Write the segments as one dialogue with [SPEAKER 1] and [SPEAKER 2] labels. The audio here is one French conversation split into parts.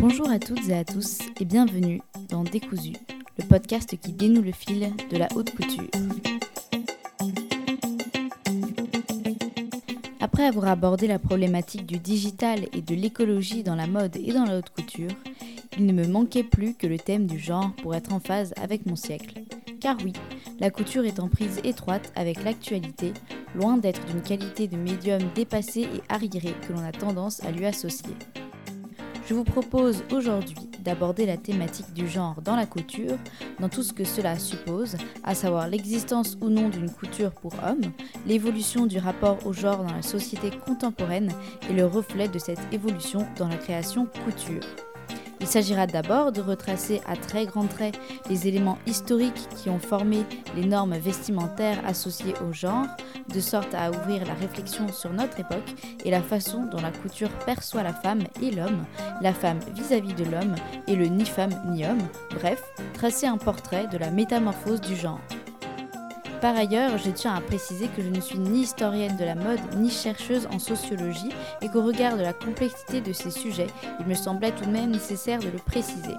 [SPEAKER 1] Bonjour à toutes et à tous et bienvenue dans Décousu, le podcast qui dénoue le fil de la haute couture. Après avoir abordé la problématique du digital et de l'écologie dans la mode et dans la haute couture, il ne me manquait plus que le thème du genre pour être en phase avec mon siècle. Car oui, la couture est en prise étroite avec l'actualité, loin d'être d'une qualité de médium dépassée et arriérée que l'on a tendance à lui associer. Je vous propose aujourd'hui d'aborder la thématique du genre dans la couture, dans tout ce que cela suppose, à savoir l'existence ou non d'une couture pour hommes, l'évolution du rapport au genre dans la société contemporaine et le reflet de cette évolution dans la création couture. Il s'agira d'abord de retracer à très grands traits les éléments historiques qui ont formé les normes vestimentaires associées au genre, de sorte à ouvrir la réflexion sur notre époque et la façon dont la couture perçoit la femme et l'homme, la femme vis-à-vis de l'homme et le ni femme ni homme, bref, tracer un portrait de la métamorphose du genre. Par ailleurs, je tiens à préciser que je ne suis ni historienne de la mode ni chercheuse en sociologie et qu'au regard de la complexité de ces sujets, il me semblait tout de même nécessaire de le préciser.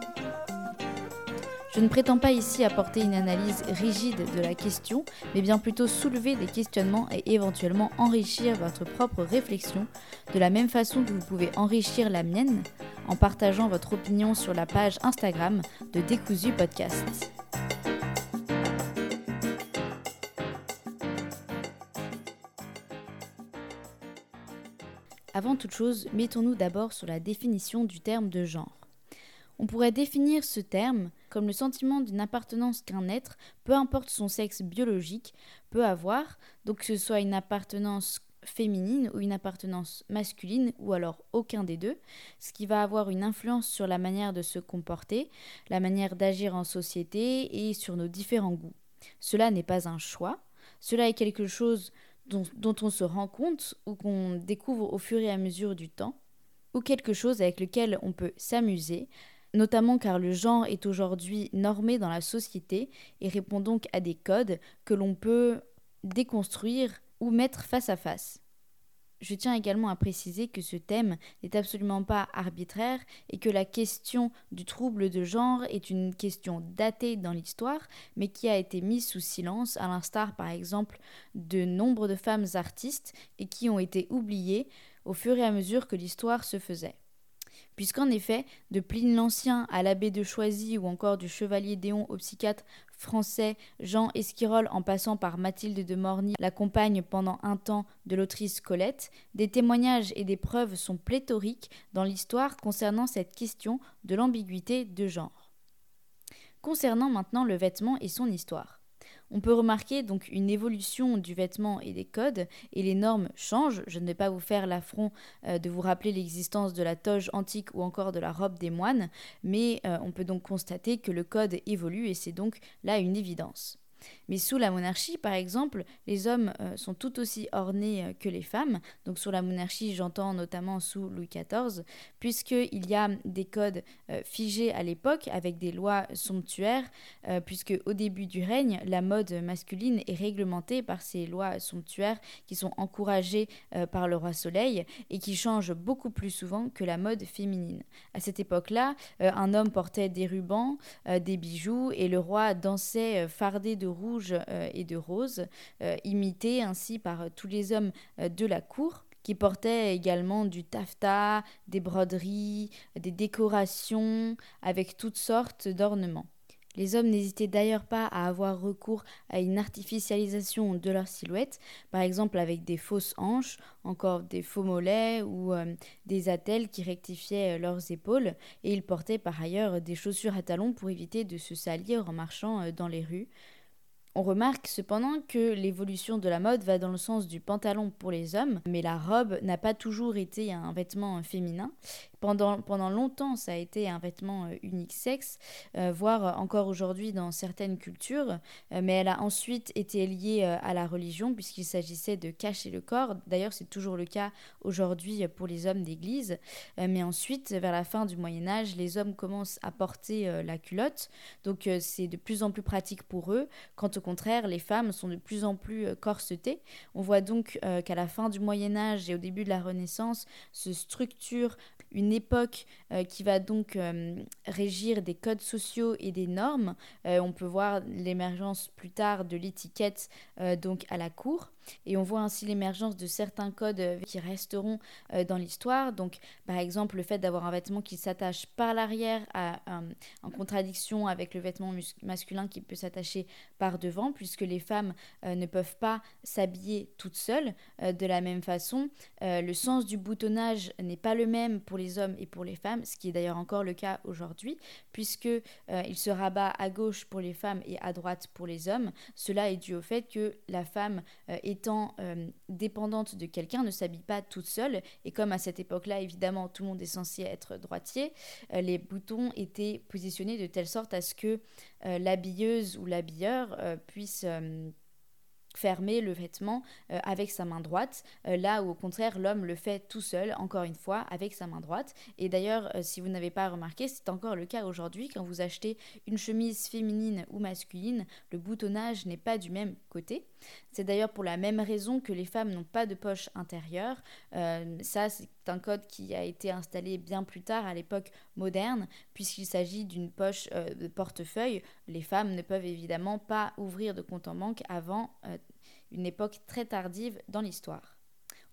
[SPEAKER 1] Je ne prétends pas ici apporter une analyse rigide de la question, mais bien plutôt soulever des questionnements et éventuellement enrichir votre propre réflexion, de la même façon que vous pouvez enrichir la mienne en partageant votre opinion sur la page Instagram de Décousu Podcast. Avant toute chose, mettons-nous d'abord sur la définition du terme de genre. On pourrait définir ce terme comme le sentiment d'une appartenance qu'un être, peu importe son sexe biologique, peut avoir, donc que ce soit une appartenance féminine ou une appartenance masculine ou alors aucun des deux, ce qui va avoir une influence sur la manière de se comporter, la manière d'agir en société et sur nos différents goûts. Cela n'est pas un choix, cela est quelque chose dont, on se rend compte ou qu'on découvre au fur et à mesure du temps, ou quelque chose avec lequel on peut s'amuser, notamment car le genre est aujourd'hui normé dans la société et répond donc à des codes que l'on peut déconstruire ou mettre face à face. Je tiens également à préciser que ce thème n'est absolument pas arbitraire et que la question du trouble de genre est une question datée dans l'histoire, mais qui a été mise sous silence, à l'instar par exemple de nombre de femmes artistes et qui ont été oubliées au fur et à mesure que l'histoire se faisait puisqu'en effet, de Pline l'Ancien à l'abbé de Choisy ou encore du chevalier Déon au psychiatre français Jean Esquirol en passant par Mathilde de Morny, la compagne pendant un temps de l'autrice Colette, des témoignages et des preuves sont pléthoriques dans l'histoire concernant cette question de l'ambiguïté de genre. Concernant maintenant le vêtement et son histoire. On peut remarquer donc une évolution du vêtement et des codes, et les normes changent. Je ne vais pas vous faire l'affront euh, de vous rappeler l'existence de la toge antique ou encore de la robe des moines, mais euh, on peut donc constater que le code évolue et c'est donc là une évidence. Mais sous la monarchie, par exemple, les hommes euh, sont tout aussi ornés euh, que les femmes. Donc sous la monarchie, j'entends notamment sous Louis XIV, puisqu'il y a des codes euh, figés à l'époque avec des lois somptuaires, puisque au début du règne, la mode masculine est réglementée par ces lois somptuaires qui sont encouragées par le roi Soleil et qui changent beaucoup plus souvent que la mode féminine. À cette époque-là, un homme portait des rubans, des bijoux, et le roi dansait fardé de rouge euh, et de rose, euh, imités ainsi par euh, tous les hommes de la cour qui portaient également du taffetas, des broderies, des décorations, avec toutes sortes d'ornements. Les hommes n'hésitaient d'ailleurs pas à avoir recours à une artificialisation de leur silhouette, par exemple avec des fausses hanches, encore des faux mollets ou des attelles qui rectifiaient leurs épaules, et ils portaient par ailleurs des chaussures à talons pour éviter de se salir en marchant dans les rues. On remarque cependant que l'évolution de la mode va dans le sens du pantalon pour les hommes, mais la robe n'a pas toujours été un vêtement féminin. Pendant, pendant longtemps, ça a été un vêtement euh, unique sexe, euh, voire encore aujourd'hui dans certaines cultures, euh, mais elle a ensuite été liée à la religion puisqu'il s'agissait de cacher le corps. D'ailleurs, c'est toujours le cas aujourd'hui pour les hommes d'église. mais ensuite, vers la fin du Moyen Âge, les hommes commencent à porter la culotte, donc c'est de plus en plus pratique pour eux. Quand au contraire, les femmes sont de plus en plus corsetées. On voit donc qu'à la fin du Moyen Âge et au début de la Renaissance se structure une époque qui va donc régir des codes sociaux et des normes. on peut voir l'émergence plus tard de l'étiquette donc à la cour. Et on voit ainsi l'émergence de certains codes euh, qui resteront euh, dans l'histoire. Donc, par exemple, le fait d'avoir un vêtement qui s'attache par l'arrière en contradiction avec le vêtement masculin qui peut s'attacher par devant, puisque les femmes euh, ne peuvent pas s'habiller toutes seules de la même façon. le sens du boutonnage n'est pas le même pour les hommes et pour les femmes, ce qui est d'ailleurs encore le cas aujourd'hui, puisque il se rabat à gauche pour les femmes et à droite pour les hommes. Cela est dû au fait que la femme est étant euh, dépendante de quelqu'un, ne s'habille pas toute seule. Et comme à cette époque-là, évidemment, tout le monde est censé être droitier, euh, les boutons étaient positionnés de telle sorte à ce que euh, l'habilleuse ou l'habilleur puisse fermer le vêtement avec sa main droite, là où au contraire l'homme le fait tout seul, encore une fois, avec sa main droite. Et d'ailleurs, si vous n'avez pas remarqué, c'est encore le cas aujourd'hui, quand vous achetez une chemise féminine ou masculine, le boutonnage n'est pas du même côté. C'est d'ailleurs pour la même raison que les femmes n'ont pas de poche intérieure. ça, c'est un code qui a été installé bien plus tard, à l'époque moderne, puisqu'il s'agit d'une poche de portefeuille. Les femmes ne peuvent évidemment pas ouvrir de compte en banque avant une époque très tardive dans l'histoire.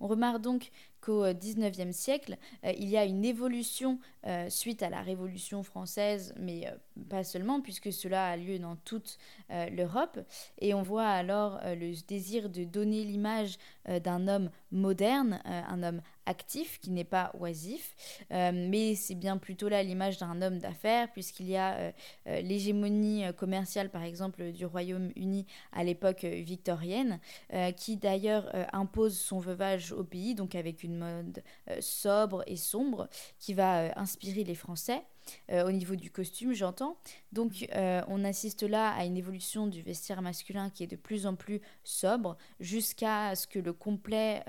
[SPEAKER 1] On remarque donc qu'au XIXe siècle, euh, il y a une évolution euh, suite à la Révolution française, mais euh, pas seulement, puisque cela a lieu dans toute l'Europe. Et on voit alors le désir de donner l'image d'un homme moderne, un homme actif, qui n'est pas oisif, mais c'est bien plutôt là l'image d'un homme d'affaires, puisqu'il y a l'hégémonie commerciale, par exemple, du Royaume-Uni à l'époque victorienne, qui d'ailleurs impose son veuvage au pays, donc avec une mode euh, sobre et sombre qui va euh, inspirer les Français. Euh, au niveau du costume, j'entends. Donc, on assiste là à une évolution du vestiaire masculin qui est de plus en plus sobre, jusqu'à ce que le complet,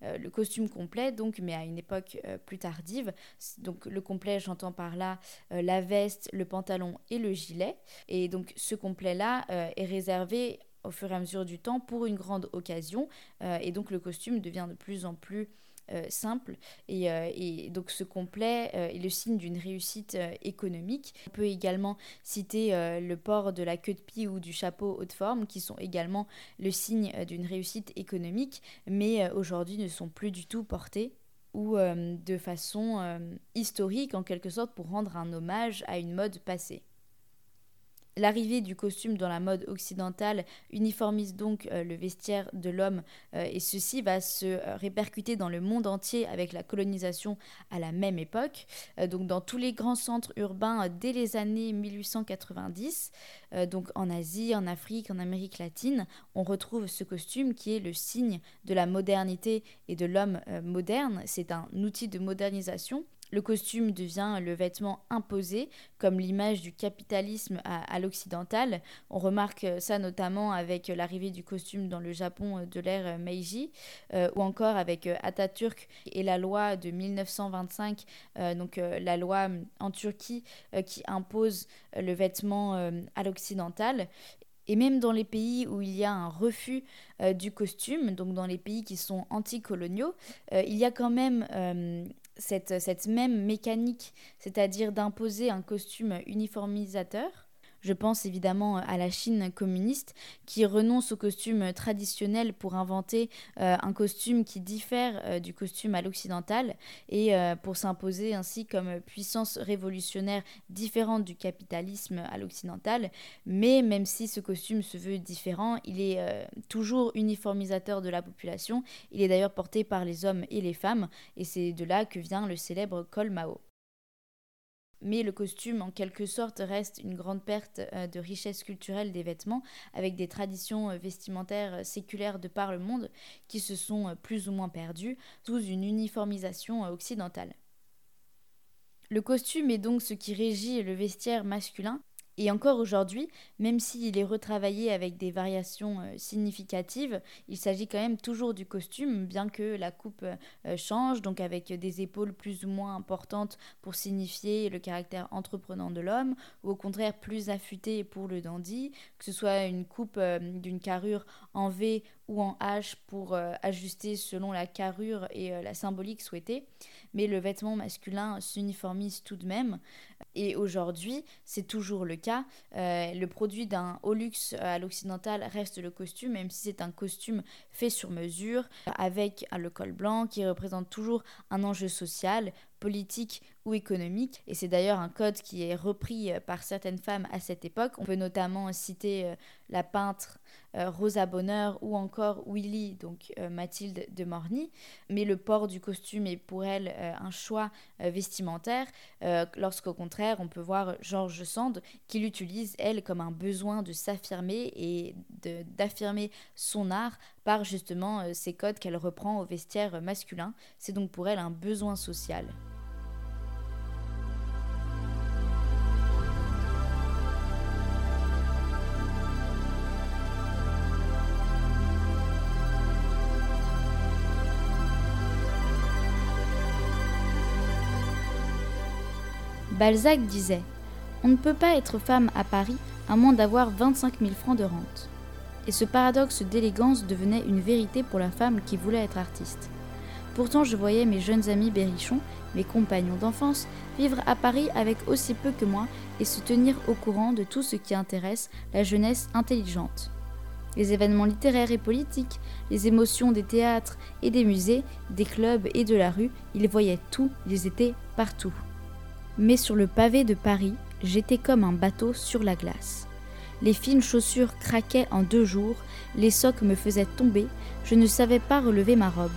[SPEAKER 1] le costume complet, donc, mais à une époque plus tardive. Donc, le complet, j'entends par là la veste, le pantalon et le gilet. Et donc, ce complet-là est réservé au fur et à mesure du temps pour une grande occasion. et donc, le costume devient de plus en plus euh, simple. Et, euh, et, donc ce complet euh, est le signe d'une réussite économique. On peut également citer le port de la queue de pie ou du chapeau haute forme, qui sont également le signe d'une réussite économique, mais aujourd'hui ne sont plus du tout portés ou de façon historique en quelque sorte pour rendre un hommage à une mode passée. L'arrivée du costume dans la mode occidentale uniformise donc euh, le vestiaire de l'homme euh, et ceci va se euh, répercuter dans le monde entier avec la colonisation à la même époque. donc dans tous les grands centres urbains dès les années 1890, donc en Asie, en Afrique, en Amérique latine, on retrouve ce costume qui est le signe de la modernité et de l'homme moderne. C'est un outil de modernisation le costume devient le vêtement imposé, comme l'image du capitalisme à, l'occidental. On remarque ça notamment avec l'arrivée du costume dans le Japon de l'ère Meiji, euh, ou encore avec Atatürk et la loi de 1925, euh, donc euh, la loi en Turquie qui impose le vêtement à l'occidental. Et même dans les pays où il y a un refus du costume, donc dans les pays qui sont anticoloniaux, il y a quand même cette, cette même mécanique, c'est-à-dire d'imposer un costume uniformisateur, je pense évidemment à la Chine communiste qui renonce au costume traditionnel pour inventer euh, un costume qui diffère euh, du costume à l'occidental et euh, pour s'imposer ainsi comme puissance révolutionnaire différente du capitalisme à l'occidental. Mais même si ce costume se veut différent, il est toujours uniformisateur de la population. Il est d'ailleurs porté par les hommes et les femmes et c'est de là que vient le célèbre col Mao mais le costume en quelque sorte reste une grande perte euh, de richesse culturelle des vêtements, avec des traditions euh, vestimentaires euh, séculaires de par le monde qui se sont plus ou moins perdues sous une uniformisation occidentale. Le costume est donc ce qui régit le vestiaire masculin, et encore aujourd'hui, même s'il est retravaillé avec des variations euh, significatives, il s'agit quand même toujours du costume, bien que la coupe euh, change, donc avec des épaules plus ou moins importantes pour signifier le caractère entreprenant de l'homme, ou au contraire plus affûtées pour le dandy, que ce soit une coupe euh, d'une carrure en V ou en H pour ajuster selon la carrure et la symbolique souhaitée, mais le vêtement masculin s'uniformise tout de même. Et aujourd'hui, c'est toujours le cas. le produit d'un haut luxe à l'occidental reste le costume, même si c'est un costume fait sur mesure, avec le col blanc qui représente toujours un enjeu social, politique ou économique. Et c'est d'ailleurs un code qui est repris euh, par certaines femmes à cette époque. On peut notamment citer euh, la peintre euh, Rosa Bonheur ou encore Willy, donc Mathilde de Morny. Mais le port du costume est pour elle un choix vestimentaire, lorsqu'au contraire, on peut voir George Sand qui l'utilise, elle, comme un besoin de s'affirmer et d'affirmer son art par justement ces codes qu'elle reprend au vestiaire masculin. C'est donc pour elle un besoin social. Balzac disait On ne peut pas être femme à Paris à moins d'avoir 25 000 francs de rente. Et ce paradoxe d'élégance devenait une vérité pour la femme qui voulait être artiste. Pourtant, je voyais mes jeunes amis berrichons, mes compagnons d'enfance, vivre à Paris avec aussi peu que moi et se tenir au courant de tout ce qui intéresse la jeunesse intelligente. Les événements littéraires et politiques, les émotions des théâtres et des musées, des clubs et de la rue, ils voyaient tout, ils étaient partout. Mais sur le pavé de Paris, j'étais comme un bateau sur la glace. Les fines chaussures craquaient en deux jours, les socs me faisaient tomber, je ne savais pas relever ma robe.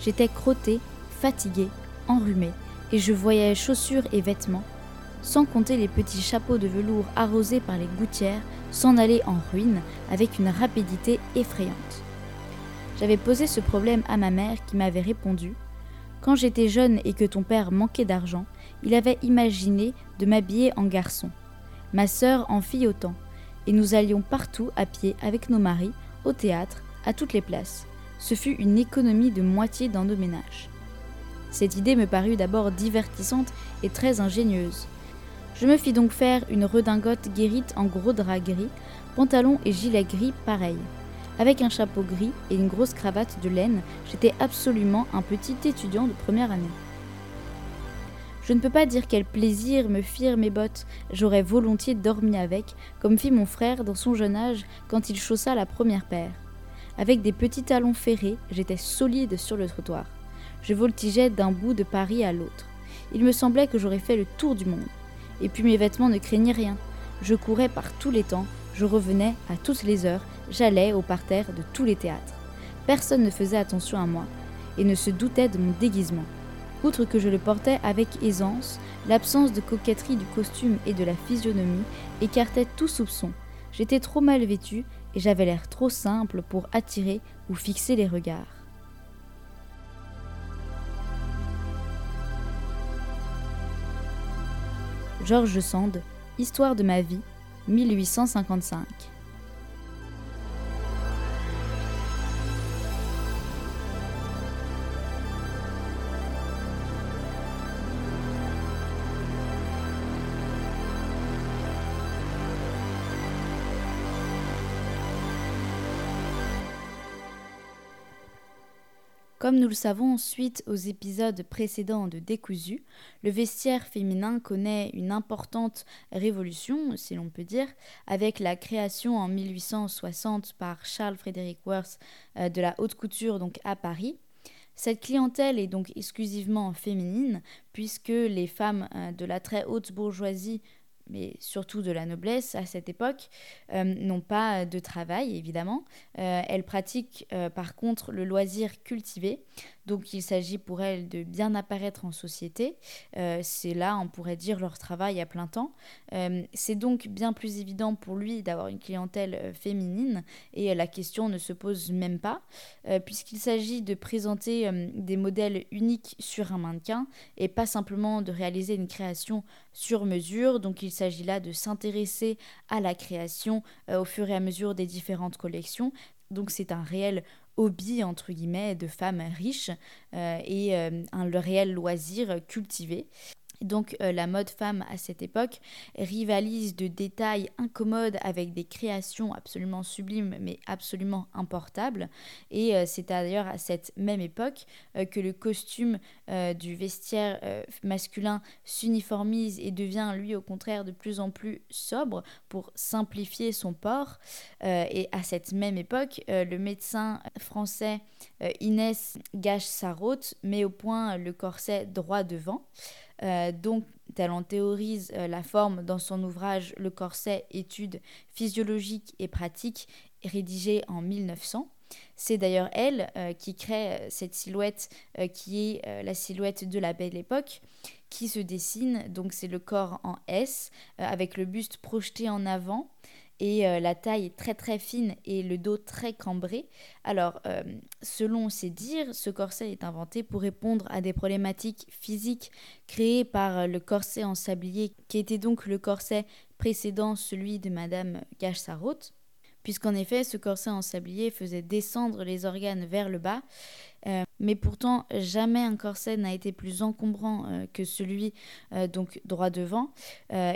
[SPEAKER 1] J'étais crottée, fatiguée, enrhumée, et je voyais chaussures et vêtements, sans compter les petits chapeaux de velours arrosés par les gouttières, s'en aller en ruine avec une rapidité effrayante. J'avais posé ce problème à ma mère qui m'avait répondu Quand j'étais jeune et que ton père manquait d'argent, il avait imaginé de m'habiller en garçon. Ma sœur en fit autant, et nous allions partout à pied avec nos maris, au théâtre, à toutes les places. Ce fut une économie de moitié dans nos ménages. Cette idée me parut d'abord divertissante et très ingénieuse. Je me fis donc faire une redingote guérite en gros drap gris, pantalon et gilet gris pareil. Avec un chapeau gris et une grosse cravate de laine, j'étais absolument un petit étudiant de première année. Je ne peux pas dire quel plaisir me firent mes bottes, j'aurais volontiers dormi avec, comme fit mon frère dans son jeune âge quand il chaussa la première paire. Avec des petits talons ferrés, j'étais solide sur le trottoir. Je voltigeais d'un bout de Paris à l'autre. Il me semblait que j'aurais fait le tour du monde. Et puis mes vêtements ne craignaient rien. Je courais par tous les temps, je revenais à toutes les heures, j'allais au parterre de tous les théâtres. Personne ne faisait attention à moi et ne se doutait de mon déguisement. Outre que je le portais avec aisance, l'absence de coquetterie du costume et de la physionomie écartait tout soupçon. J'étais trop mal vêtue et j'avais l'air trop simple pour attirer ou fixer les regards. Georges Sand, Histoire de ma vie, 1855. Comme nous le savons suite aux épisodes précédents de Décousu, le vestiaire féminin connaît une importante révolution, si l'on peut dire, avec la création en 1860 par Charles Frederick Worth euh, de la haute couture donc à Paris. Cette clientèle est donc exclusivement féminine, puisque les femmes euh, de la très haute bourgeoisie mais surtout de la noblesse à cette époque, euh, n'ont pas de travail, évidemment. Euh, elles pratiquent euh, par contre le loisir cultivé, donc il s'agit pour elles de bien apparaître en société. Euh, c'est là, on pourrait dire, leur travail à plein temps. Euh, c'est donc bien plus évident pour lui d'avoir une clientèle euh, féminine et la question ne se pose même pas, puisqu'il s'agit de présenter des modèles uniques sur un mannequin et pas simplement de réaliser une création sur mesure. Donc il s'agit là de s'intéresser à la création au fur et à mesure des différentes collections. Donc c'est un réel hobby entre guillemets de femmes riches euh, et euh, un le réel loisir cultivé. Donc euh, la mode femme à cette époque rivalise de détails incommodes avec des créations absolument sublimes mais absolument importables. Et euh, c'est d'ailleurs à cette même époque euh, que le costume du vestiaire masculin s'uniformise et devient lui au contraire de plus en plus sobre pour simplifier son port. et à cette même époque, le médecin français Inès Gache-Sarraute met au point le corset droit devant. Euh, donc, tel en théorise euh, la forme dans son ouvrage Le corset, études physiologiques et pratiques, rédigé en 1900. C'est d'ailleurs elle euh, qui crée cette silhouette qui est la silhouette de la belle époque, qui se dessine. Donc c'est le corps en S, avec le buste projeté en avant et euh, la taille très très fine et le dos très cambré. Alors, euh, selon ses dires, ce corset est inventé pour répondre à des problématiques physiques créées par euh, le corset en sablier, qui était donc le corset précédent celui de Madame Gage-Sarraute, puisqu'en effet, ce corset en sablier faisait descendre les organes vers le bas euh, mais pourtant, jamais un corset n'a été plus encombrant euh, que celui euh, donc droit devant.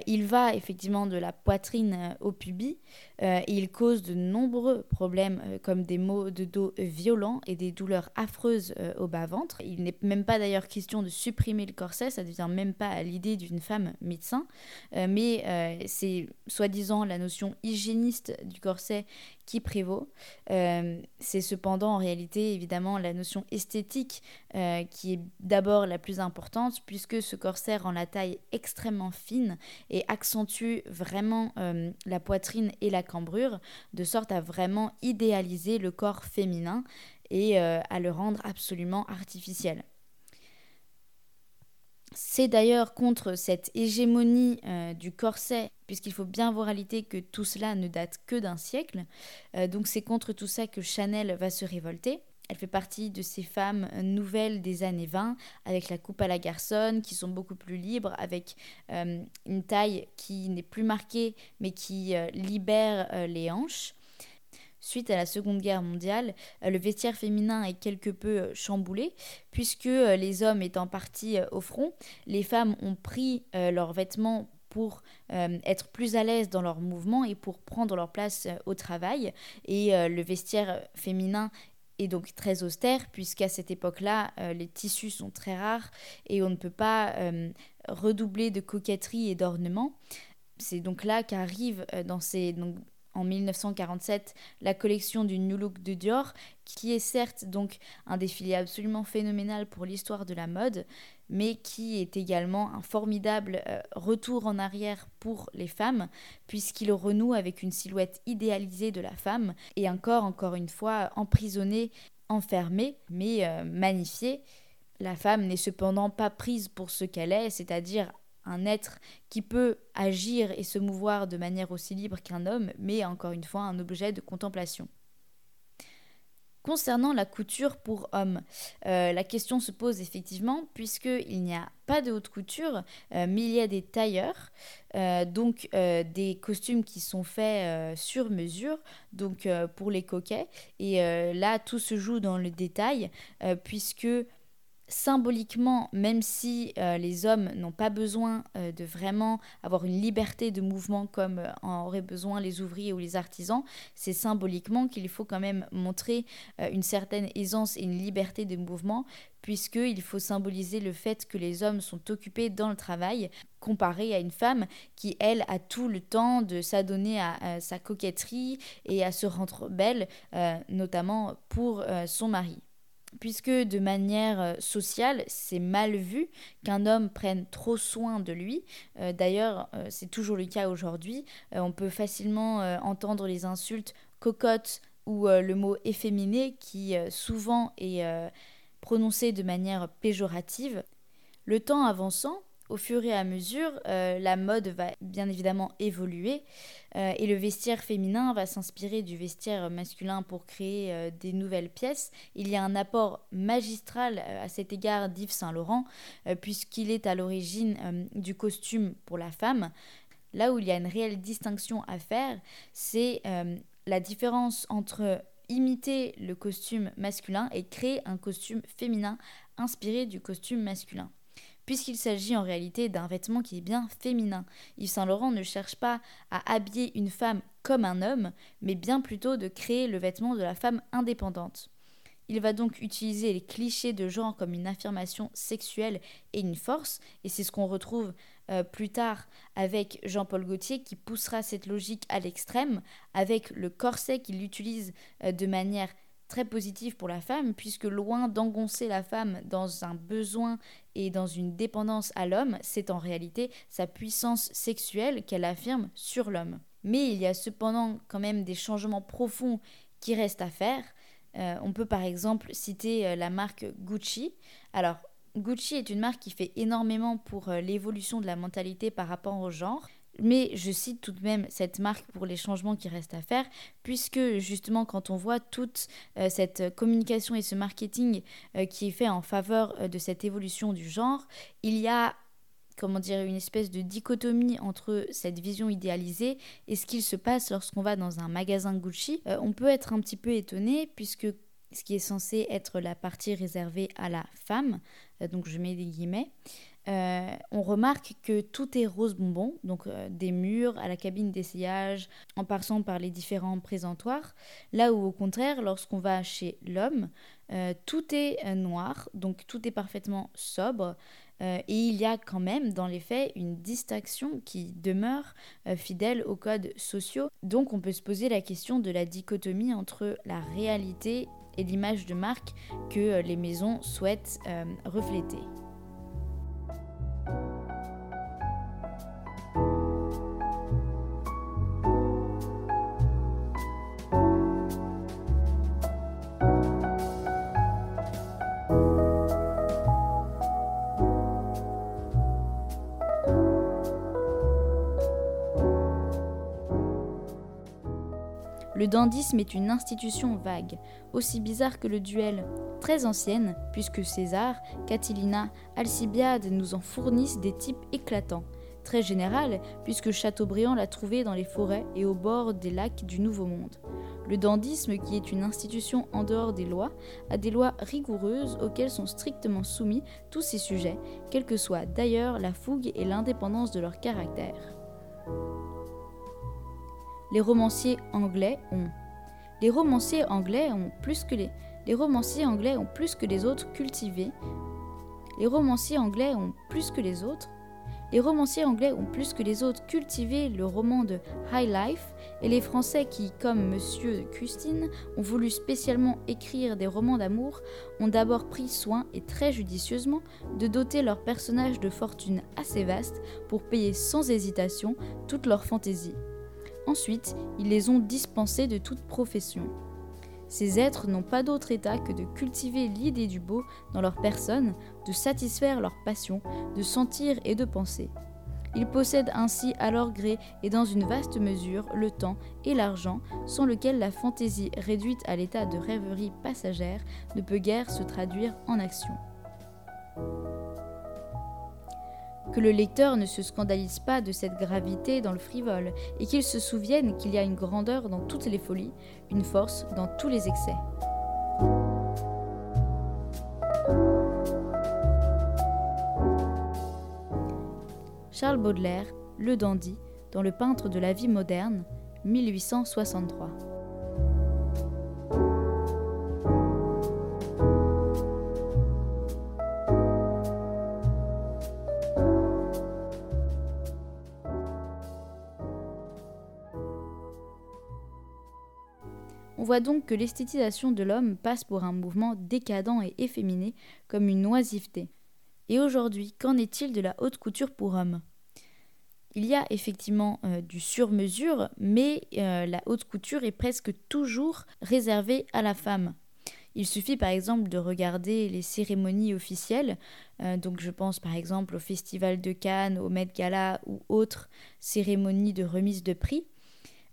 [SPEAKER 1] il va effectivement de la poitrine au pubis et il cause de nombreux problèmes comme des maux de dos violents et des douleurs affreuses au bas-ventre. Il n'est même pas d'ailleurs question de supprimer le corset, ça ne devient même pas à l'idée d'une femme médecin, mais c'est soi-disant la notion hygiéniste du corset qui prévaut. c'est cependant en réalité évidemment la notion esthétique euh, qui est d'abord la plus importante puisque ce corset rend la taille extrêmement fine et accentue vraiment euh, la poitrine et la cambrure de sorte à vraiment idéaliser le corps féminin et euh, à le rendre absolument artificiel. C'est d'ailleurs contre cette hégémonie du corset, puisqu'il faut bien voir réalité que tout cela ne date que d'un siècle. donc c'est contre tout ça que Chanel va se révolter. Elle fait partie de ces femmes nouvelles des années 20, avec la coupe à la garçonne, qui sont beaucoup plus libres, avec euh, une taille qui n'est plus marquée, mais qui euh, libère euh, les hanches. Suite à la Seconde Guerre mondiale, le vestiaire féminin est quelque peu chamboulé, puisque les hommes étant partis au front, les femmes ont pris leurs vêtements pour être plus à l'aise dans leurs mouvements et pour prendre leur place au travail. Et le vestiaire féminin et donc très austère, puisqu'à cette époque-là, euh, les tissus sont très rares et on ne peut pas euh, redoubler de coquetterie et d'ornement. C'est donc là qu'arrive euh, dans ces, en 1947 la collection du New Look de Dior, qui est certes donc un défilé absolument phénoménal pour l'histoire de la mode, mais qui est également un formidable euh, retour en arrière pour les femmes, puisqu'il renoue avec une silhouette idéalisée de la femme et un corps, encore une fois, emprisonné, enfermé, mais euh, magnifié. La femme n'est cependant pas prise pour ce qu'elle est, c'est-à-dire un être qui peut agir et se mouvoir de manière aussi libre qu'un homme, mais encore une fois un objet de contemplation. Concernant la couture pour hommes, euh, la question se pose effectivement puisqu'il n'y a pas de haute couture, euh, mais il y a des tailleurs, euh, donc des costumes qui sont faits sur mesure, donc pour les coquets. Et là, tout se joue dans le détail puisque symboliquement, même si euh, les hommes n'ont pas besoin euh, de vraiment avoir une liberté de mouvement comme euh, en auraient besoin les ouvriers ou les artisans, c'est symboliquement qu'il faut quand même montrer une certaine aisance et une liberté de mouvement, puisqu'il faut symboliser le fait que les hommes sont occupés dans le travail, comparé à une femme qui, elle, a tout le temps de s'adonner à, sa coquetterie et à se rendre belle, notamment pour son mari puisque de manière euh, sociale, c'est mal vu qu'un homme prenne trop soin de lui. Euh, d'ailleurs, euh, c'est toujours le cas aujourd'hui. on peut facilement entendre les insultes cocotte ou le mot efféminé qui souvent est prononcé de manière péjorative. Le temps avançant, au fur et à mesure, euh, la mode va bien évidemment évoluer euh, et le vestiaire féminin va s'inspirer du vestiaire masculin pour créer euh, des nouvelles pièces. Il y a un apport magistral à cet égard d'Yves Saint-Laurent puisqu'il est à l'origine du costume pour la femme. Là où il y a une réelle distinction à faire, c'est la différence entre imiter le costume masculin et créer un costume féminin inspiré du costume masculin puisqu'il s'agit en réalité d'un vêtement qui est bien féminin. Yves Saint Laurent ne cherche pas à habiller une femme comme un homme, mais bien plutôt de créer le vêtement de la femme indépendante. Il va donc utiliser les clichés de genre comme une affirmation sexuelle et une force, et c'est ce qu'on retrouve euh, plus tard avec Jean-Paul Gaultier qui poussera cette logique à l'extrême, avec le corset qu'il utilise euh, de manière très positive pour la femme, puisque loin d'engoncer la femme dans un besoin et dans une dépendance à l'homme, c'est en réalité sa puissance sexuelle qu'elle affirme sur l'homme. Mais il y a cependant quand même des changements profonds qui restent à faire. Euh, on peut par exemple citer euh, la marque Gucci. Alors, Gucci est une marque qui fait énormément pour euh, l'évolution de la mentalité par rapport au genre. Mais je cite tout de même cette marque pour les changements qui restent à faire, puisque justement quand on voit toute cette communication et ce marketing qui est fait en faveur de cette évolution du genre, il y a comment dire, une espèce de dichotomie entre cette vision idéalisée et ce qu'il se passe lorsqu'on va dans un magasin Gucci. Euh, on peut être un petit peu étonné puisque ce qui est censé être la partie réservée à la femme, euh, donc je mets des guillemets, euh, on remarque que tout est rose bonbon, donc des murs à la cabine d'essayage, en passant par les différents présentoirs. Là où au contraire, lorsqu'on va chez l'homme, tout est noir, donc tout est parfaitement sobre. Euh, et il y a quand même, dans les faits, une distinction qui demeure euh, fidèle aux codes sociaux. Donc on peut se poser la question de la dichotomie entre la réalité et l'image de marque que euh, les maisons souhaitent refléter. Le dandysme est une institution vague, aussi bizarre que le duel, très ancienne, puisque César, Catilina, Alcibiade nous en fournissent des types éclatants, très générale, puisque Chateaubriand l'a trouvé dans les forêts et au bord des lacs du Nouveau Monde. Le dandysme, qui est une institution en dehors des lois, a des lois rigoureuses auxquelles sont strictement soumis tous ces sujets, quelle que soit d'ailleurs la fougue et l'indépendance de leur caractère les romanciers anglais ont. Plus que les, romanciers anglais ont plus que les autres cultivé. Les romanciers anglais ont plus que les autres. Les romanciers anglais ont plus que les autres cultivé le roman de High Life et les Français qui, comme Monsieur Custine, ont voulu spécialement écrire des romans d'amour, ont d'abord pris soin et très judicieusement de doter leurs personnages de fortunes assez vastes pour payer sans hésitation toute leur fantaisie. Ensuite, ils les ont dispensés de toute profession. Ces êtres n'ont pas d'autre état que de cultiver l'idée du beau dans leur personne, de satisfaire leur passion, de sentir et de penser. Ils possèdent ainsi à leur gré et dans une vaste mesure le temps et l'argent, sans lequel la fantaisie réduite à l'état de rêverie passagère ne peut guère se traduire en action que le lecteur ne se scandalise pas de cette gravité dans le frivole, et qu'il se souvienne qu'il y a une grandeur dans toutes les folies, une force dans tous les excès. Charles Baudelaire, Le Dandy, dans Le peintre de la vie moderne, 1863. Voit donc que l'esthétisation de l'homme passe pour un mouvement décadent et efféminé, comme une oisiveté. Et aujourd'hui, qu'en est-il de la haute couture pour hommes Il y a effectivement euh, du sur-mesure, mais euh, la haute couture est presque toujours réservée à la femme. Il suffit par exemple de regarder les cérémonies officielles, euh, donc je pense par exemple au Festival de Cannes, au Met Gala ou autres cérémonies de remise de prix.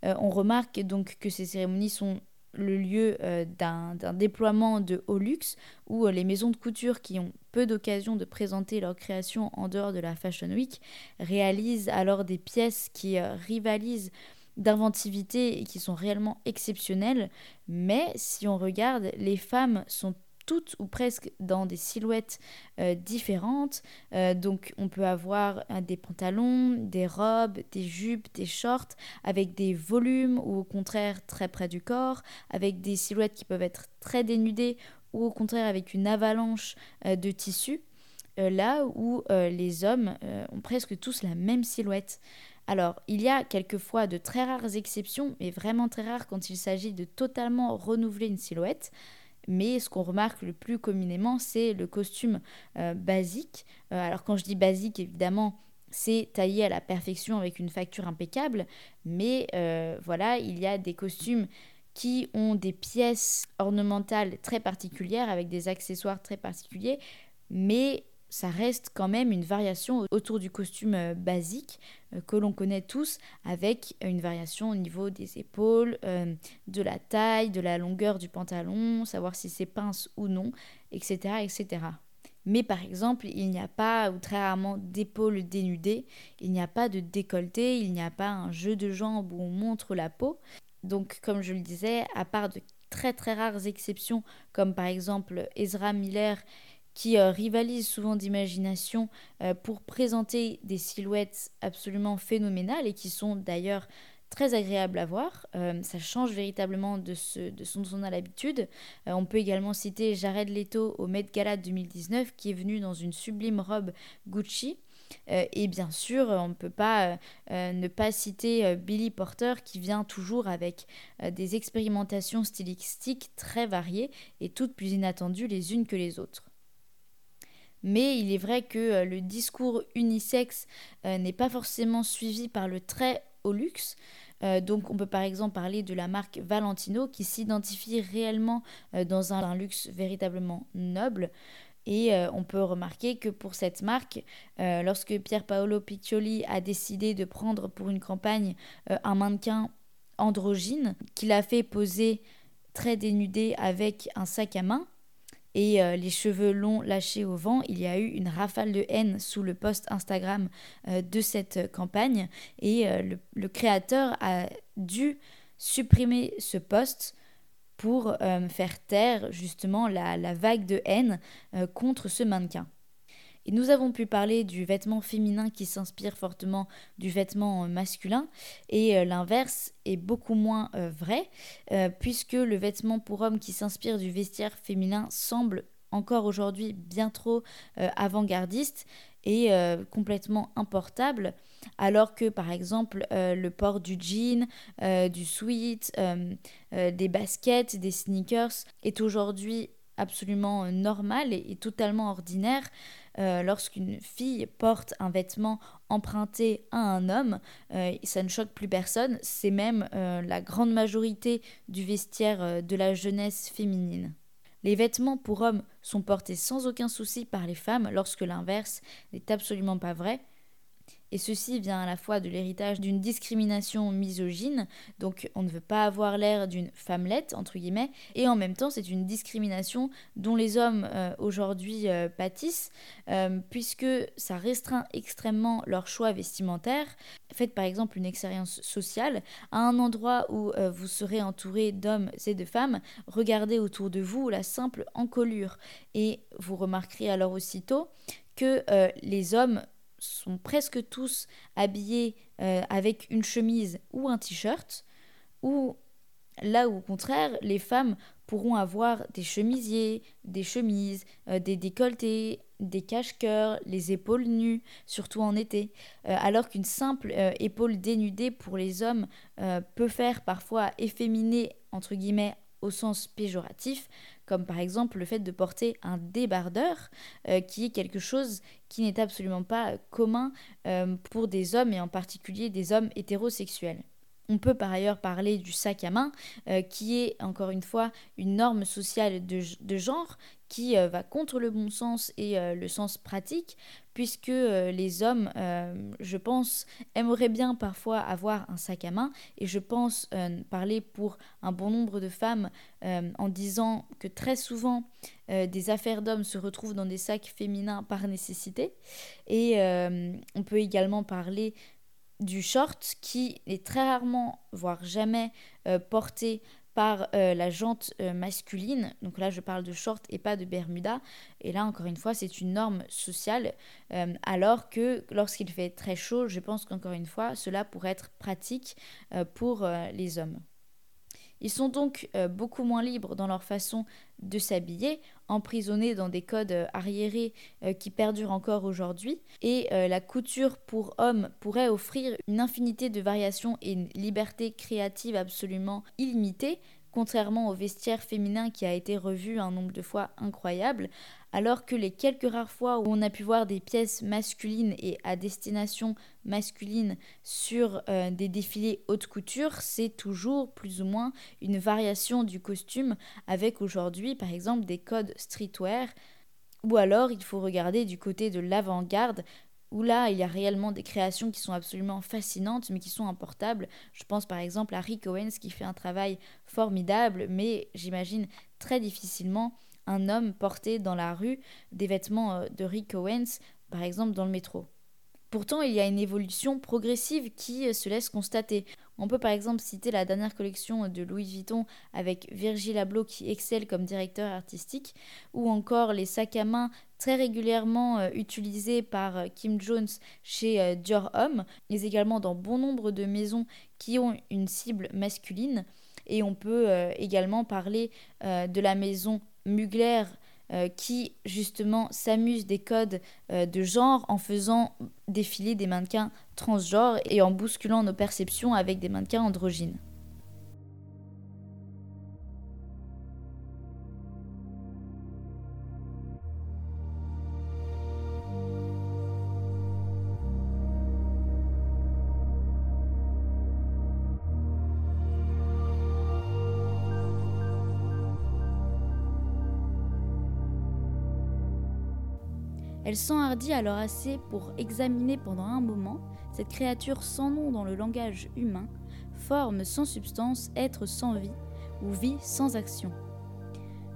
[SPEAKER 1] on remarque donc que ces cérémonies sont le lieu euh, d'un déploiement de haut luxe où euh, les maisons de couture qui ont peu d'occasion de présenter leur création en dehors de la Fashion Week réalisent alors des pièces qui euh, rivalisent d'inventivité et qui sont réellement exceptionnelles. Mais si on regarde, les femmes sont toutes ou presque dans des silhouettes euh, différentes. Euh, donc on peut avoir euh, des pantalons, des robes, des jupes, des shorts avec des volumes ou au contraire très près du corps, avec des silhouettes qui peuvent être très dénudées ou au contraire avec une avalanche de tissu. là où les hommes ont presque tous la même silhouette. Alors, il y a quelquefois de très rares exceptions, mais vraiment très rares quand il s'agit de totalement renouveler une silhouette mais ce qu'on remarque le plus communément, c'est le costume euh, basique. Euh, alors quand je dis basique, évidemment, c'est taillé à la perfection avec une facture impeccable, mais euh, voilà, il y a des costumes qui ont des pièces ornementales très particulières, avec des accessoires très particuliers, mais ça reste quand même une variation autour du costume euh, basique euh, que l'on connaît tous, avec une variation au niveau des épaules, euh, de la taille, de la longueur du pantalon, savoir si c'est pince ou non, etc. etc. Mais par exemple, il n'y a pas, ou très rarement, d'épaules dénudées, il n'y a pas de décolleté, il n'y a pas un jeu de jambes où on montre la peau. Donc, comme je le disais, à part de très très rares exceptions, comme par exemple Ezra Miller qui euh, rivalisent souvent d'imagination euh, pour présenter des silhouettes absolument phénoménales et qui sont d'ailleurs très agréables à voir. Euh, ça change véritablement de ce, de dont on a l'habitude. on peut également citer Jared Leto au Met Gala 2019 qui est venu dans une sublime robe Gucci. et bien sûr, on ne peut pas ne pas citer Billy Porter qui vient toujours avec des expérimentations stylistiques très variées et toutes plus inattendues les unes que les autres mais il est vrai que euh, le discours unisexe euh, n'est pas forcément suivi par le très haut luxe. Euh, donc on peut par exemple parler de la marque Valentino qui s'identifie réellement dans un, luxe véritablement noble. Et on peut remarquer que pour cette marque, lorsque Pier Paolo Piccioli a décidé de prendre pour une campagne un mannequin androgyne qu'il a fait poser très dénudé avec un sac à main, et euh, les cheveux longs lâchés au vent, il y a eu une rafale de haine sous le post Instagram euh, de cette campagne et euh, le, créateur a dû supprimer ce post pour faire taire justement la vague de haine contre ce mannequin. Et nous avons pu parler du vêtement féminin qui s'inspire fortement du vêtement masculin, et euh, l'inverse est beaucoup moins euh, vrai, euh, puisque le vêtement pour homme qui s'inspire du vestiaire féminin semble encore aujourd'hui bien trop avant-gardiste et complètement importable, alors que par exemple le port du jean, du sweat, des baskets, des sneakers est aujourd'hui absolument normal et totalement ordinaire. Euh, lorsqu'une fille porte un vêtement emprunté à un homme, euh, ça ne choque plus personne, c'est même euh, la grande majorité du vestiaire de la jeunesse féminine. Les vêtements pour hommes sont portés sans aucun souci par les femmes lorsque l'inverse n'est absolument pas vrai et ceci vient à la fois de l'héritage d'une discrimination misogyne, donc on ne veut pas avoir l'air d'une femmelette, entre guillemets, et en même temps c'est une discrimination dont les hommes euh, aujourd'hui euh, pâtissent, euh, puisque ça restreint extrêmement leur choix vestimentaire. Faites par exemple une expérience sociale, à un endroit où vous serez entouré d'hommes et de femmes, regardez autour de vous la simple encolure, et vous remarquerez alors aussitôt que les hommes sont presque tous habillés euh, avec une chemise ou un t-shirt, ou là où au contraire, les femmes pourront avoir des chemisiers, des chemises, euh, des décolletés, des cache-cœurs, les épaules nues, surtout en été, euh, alors qu'une simple épaule dénudée pour les hommes peut faire parfois efféminer, entre guillemets, au sens péjoratif, comme par exemple le fait de porter un débardeur, euh, qui est quelque chose qui n'est absolument pas commun euh, pour des hommes et en particulier des hommes hétérosexuels. On peut par ailleurs parler du sac à main, euh, qui est encore une fois une norme sociale de genre qui va contre le bon sens et le sens pratique, puisque euh, les hommes, euh, je pense, aimeraient bien parfois avoir un sac à main, et je pense euh, parler pour un bon nombre de femmes en disant que très souvent des affaires d'hommes se retrouvent dans des sacs féminins par nécessité, et on peut également parler du short qui est très rarement, voire jamais, porté par euh, la jante euh, masculine. Donc là, je parle de short et pas de bermuda. Et là, encore une fois, c'est une norme sociale. Euh, alors que lorsqu'il fait très chaud, je pense qu'encore une fois, cela pourrait être pratique pour les hommes. Ils sont donc beaucoup moins libres dans leur façon de s'habiller, emprisonnés dans des codes arriérés qui perdurent encore aujourd'hui. Et la couture pour hommes pourrait offrir une infinité de variations et une liberté créative absolument illimitée, contrairement au vestiaire féminin qui a été revu un nombre de fois incroyable, alors que les quelques rares fois où on a pu voir des pièces masculines et à destination masculine sur euh, des défilés haute couture, c'est toujours plus ou moins une variation du costume avec aujourd'hui par exemple des codes streetwear ou alors il faut regarder du côté de l'avant-garde où là, il y a réellement des créations qui sont absolument fascinantes, mais qui sont importables. Je pense par exemple à Rick Owens qui fait un travail formidable, mais j'imagine très difficilement un homme porter dans la rue des vêtements euh, de Rick Owens, par exemple dans le métro. Pourtant, il y a une évolution progressive qui euh, se laisse constater. On peut par exemple citer la dernière collection de Louis Vuitton avec Virgil Abloh qui excelle comme directeur artistique, ou encore les sacs à main très régulièrement euh, utilisés par euh, Kim Jones chez Dior Homme, mais également dans bon nombre de maisons qui ont une cible masculine. Et on peut également parler de la maison Mugler euh, qui justement s'amuse des codes euh, de genre en faisant défiler des mannequins transgenres et en bousculant nos perceptions avec des mannequins androgynes. Elle s'enhardit alors assez pour examiner pendant un moment cette créature sans nom dans le langage humain, forme sans substance, être sans vie, ou vie sans action.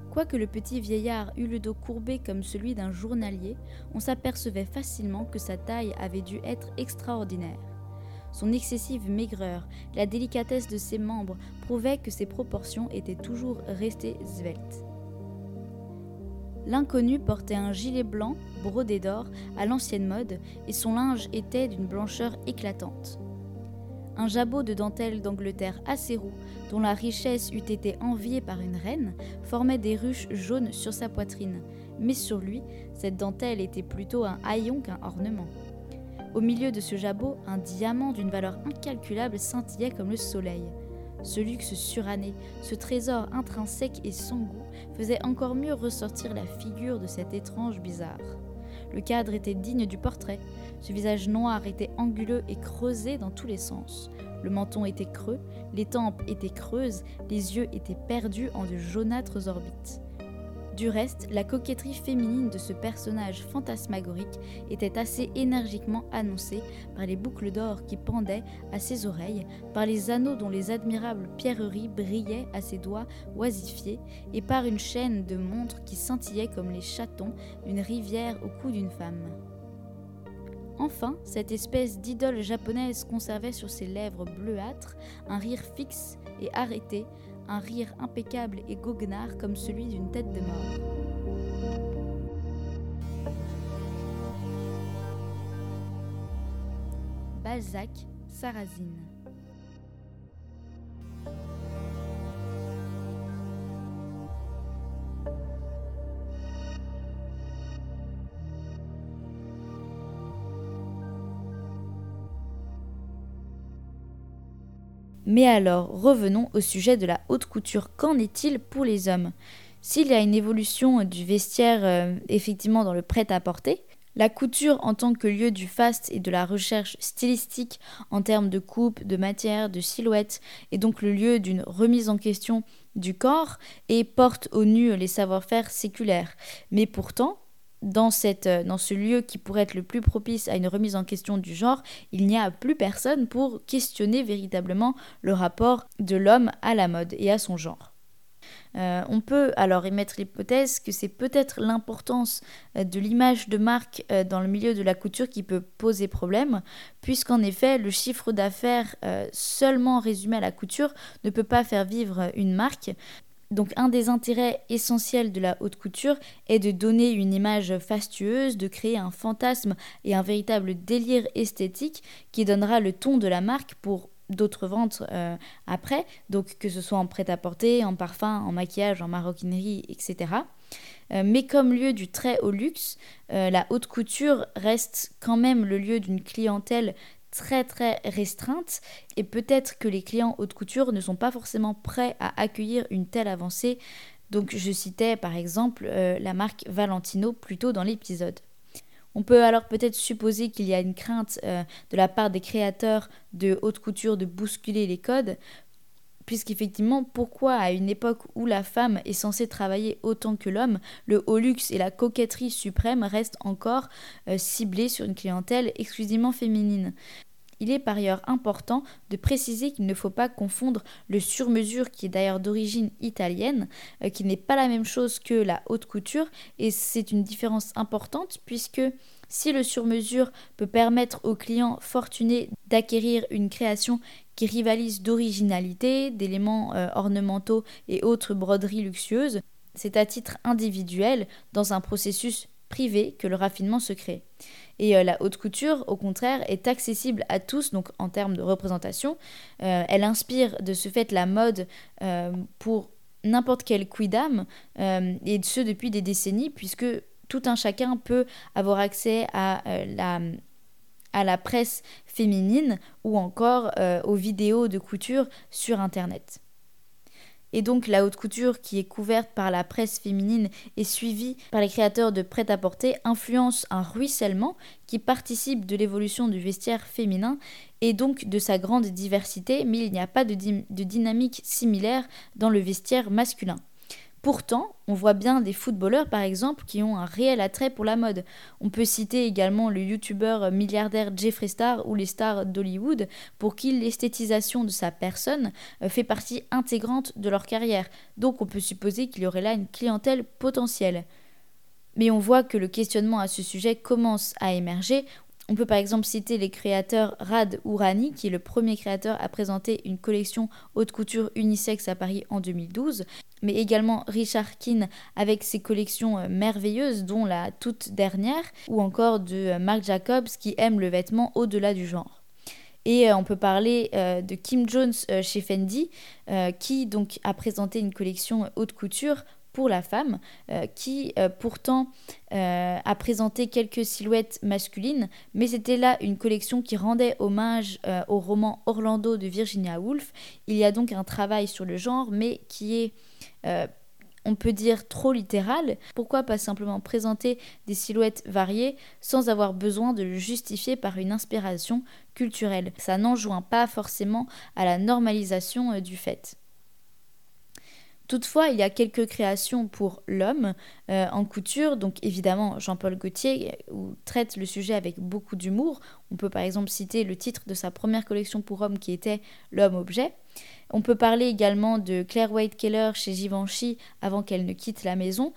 [SPEAKER 1] Quoique le petit vieillard eût le dos courbé comme celui d'un journalier, on s'apercevait facilement que sa taille avait dû être extraordinaire. Son excessive maigreur, la délicatesse de ses membres prouvaient que ses proportions étaient toujours restées sveltes. L'inconnu portait un gilet blanc brodé d'or à l'ancienne mode et son linge était d'une blancheur éclatante. Un jabot de dentelle d'Angleterre assez roux, dont la richesse eût été enviée par une reine, formait des ruches jaunes sur sa poitrine, mais sur lui, cette dentelle était plutôt un haillon qu'un ornement. Au milieu de ce jabot, un diamant d'une valeur incalculable scintillait comme le soleil. Ce luxe suranné, ce trésor intrinsèque et sans goût, faisait encore mieux ressortir la figure de cet étrange bizarre. Le cadre était digne du portrait. Ce visage noir était anguleux et creusé dans tous les sens. Le menton était creux, les tempes étaient creuses, les yeux étaient perdus en de jaunâtres orbites. Du reste, la coquetterie féminine de ce personnage fantasmagorique était assez énergiquement annoncée par les boucles d'or qui pendaient à ses oreilles, par les anneaux dont les admirables pierreries brillaient à ses doigts oisifiés, et par une chaîne de montres qui scintillait comme les chatons d'une rivière au cou d'une femme. Enfin, cette espèce d'idole japonaise conservait sur ses lèvres bleuâtres un rire fixe et arrêté, un rire impeccable et goguenard comme celui d'une tête de mort. Balzac, Sarrazine. Mais alors, revenons au sujet de la haute couture. Qu'en est-il pour les hommes? S'il y a une évolution du vestiaire euh, effectivement dans le prêt-à-porter, la couture en tant que lieu du faste et de la recherche stylistique en termes de coupe, de matière, de silhouette, est donc le lieu d'une remise en question du corps et porte au nu les savoir-faire séculaires. Mais pourtant, euh, dans ce lieu qui pourrait être le plus propice à une remise en question du genre, il n'y a plus personne pour questionner véritablement le rapport de l'homme à la mode et à son genre. Euh, on peut alors émettre l'hypothèse que c'est peut-être l'importance euh, de l'image de marque dans le milieu de la couture qui peut poser problème, puisqu'en effet le chiffre d'affaires seulement résumé à la couture ne peut pas faire vivre une marque. Donc un des intérêts essentiels de la haute couture est de donner une image fastueuse, de créer un fantasme et un véritable délire esthétique qui donnera le ton de la marque pour d'autres ventes euh, après, donc que ce soit en prêt-à-porter, en parfum, en maquillage, en maroquinerie, etc. Euh, mais comme lieu du très haut luxe, euh, la haute couture reste quand même le lieu d'une clientèle très très restreinte et peut-être que les clients haute couture ne sont pas forcément prêts à accueillir une telle avancée. Donc je citais par exemple la marque Valentino plus tôt dans l'épisode. On peut alors peut-être supposer qu'il y a une crainte euh, de la part des créateurs de haute couture de bousculer les codes, puisqu'effectivement, pourquoi à une époque où la femme est censée travailler autant que l'homme, le haut luxe et la coquetterie suprême restent encore euh, ciblés sur une clientèle exclusivement féminine? Il est par ailleurs important de préciser qu'il ne faut pas confondre le sur-mesure, qui est d'ailleurs d'origine italienne, euh, qui n'est pas la même chose que la haute couture, et c'est une différence importante puisque si le sur-mesure peut permettre aux clients fortunés d'acquérir une création qui rivalise d'originalité, d'éléments euh, ornementaux et autres broderies luxueuses, c'est à titre individuel dans un processus privé que le raffinement se crée. Et euh, la haute couture, au contraire, est accessible à tous, donc en termes de représentation. Euh, elle inspire de ce fait la mode pour n'importe quel quidam, et ce depuis des décennies, puisque tout un chacun peut avoir accès à la à la presse féminine ou encore aux vidéos de couture sur Internet. Et donc la haute couture qui est couverte par la presse féminine et suivie par les créateurs de prêt-à-porter influence un ruissellement qui participe de l'évolution du vestiaire féminin et donc de sa grande diversité, mais il n'y a pas de, de dynamique similaire dans le vestiaire masculin. Pourtant, on voit bien des footballeurs par exemple qui ont un réel attrait pour la mode. On peut citer également le youtubeur milliardaire Jeffree Star ou les stars d'Hollywood pour qui l'esthétisation de sa personne euh, fait partie intégrante de leur carrière. Donc on peut supposer qu'il y aurait là une clientèle potentielle. Mais on voit que le questionnement à ce sujet commence à émerger. On peut par exemple citer les créateurs Rad Ourani, qui est le premier créateur à présenter une collection haute couture unisexe à Paris en 2012, mais également Richard Keane avec ses collections euh, merveilleuses, dont la toute dernière, ou encore de euh, Marc Jacobs qui aime le vêtement au-delà du genre. Et euh, on peut parler de Kim Jones chez Fendi, qui donc a présenté une collection haute couture pour la femme, euh, qui euh, pourtant euh, a présenté quelques silhouettes masculines, mais c'était là une collection qui rendait hommage au roman Orlando de Virginia Woolf. Il y a donc un travail sur le genre, mais qui est on peut dire trop littéral, pourquoi pas simplement présenter des silhouettes variées sans avoir besoin de le justifier par une inspiration culturelle? Ça n'enjoint pas forcément à la normalisation du fait. Toutefois, il y a quelques créations pour l'homme euh, en couture, donc évidemment Jean-Paul Gaultier où traite le sujet avec beaucoup d'humour. On peut par exemple citer le titre de sa première collection pour hommes qui était L'homme-objet. On peut parler également de Claire White Keller chez Givenchy avant qu'elle ne quitte la maison,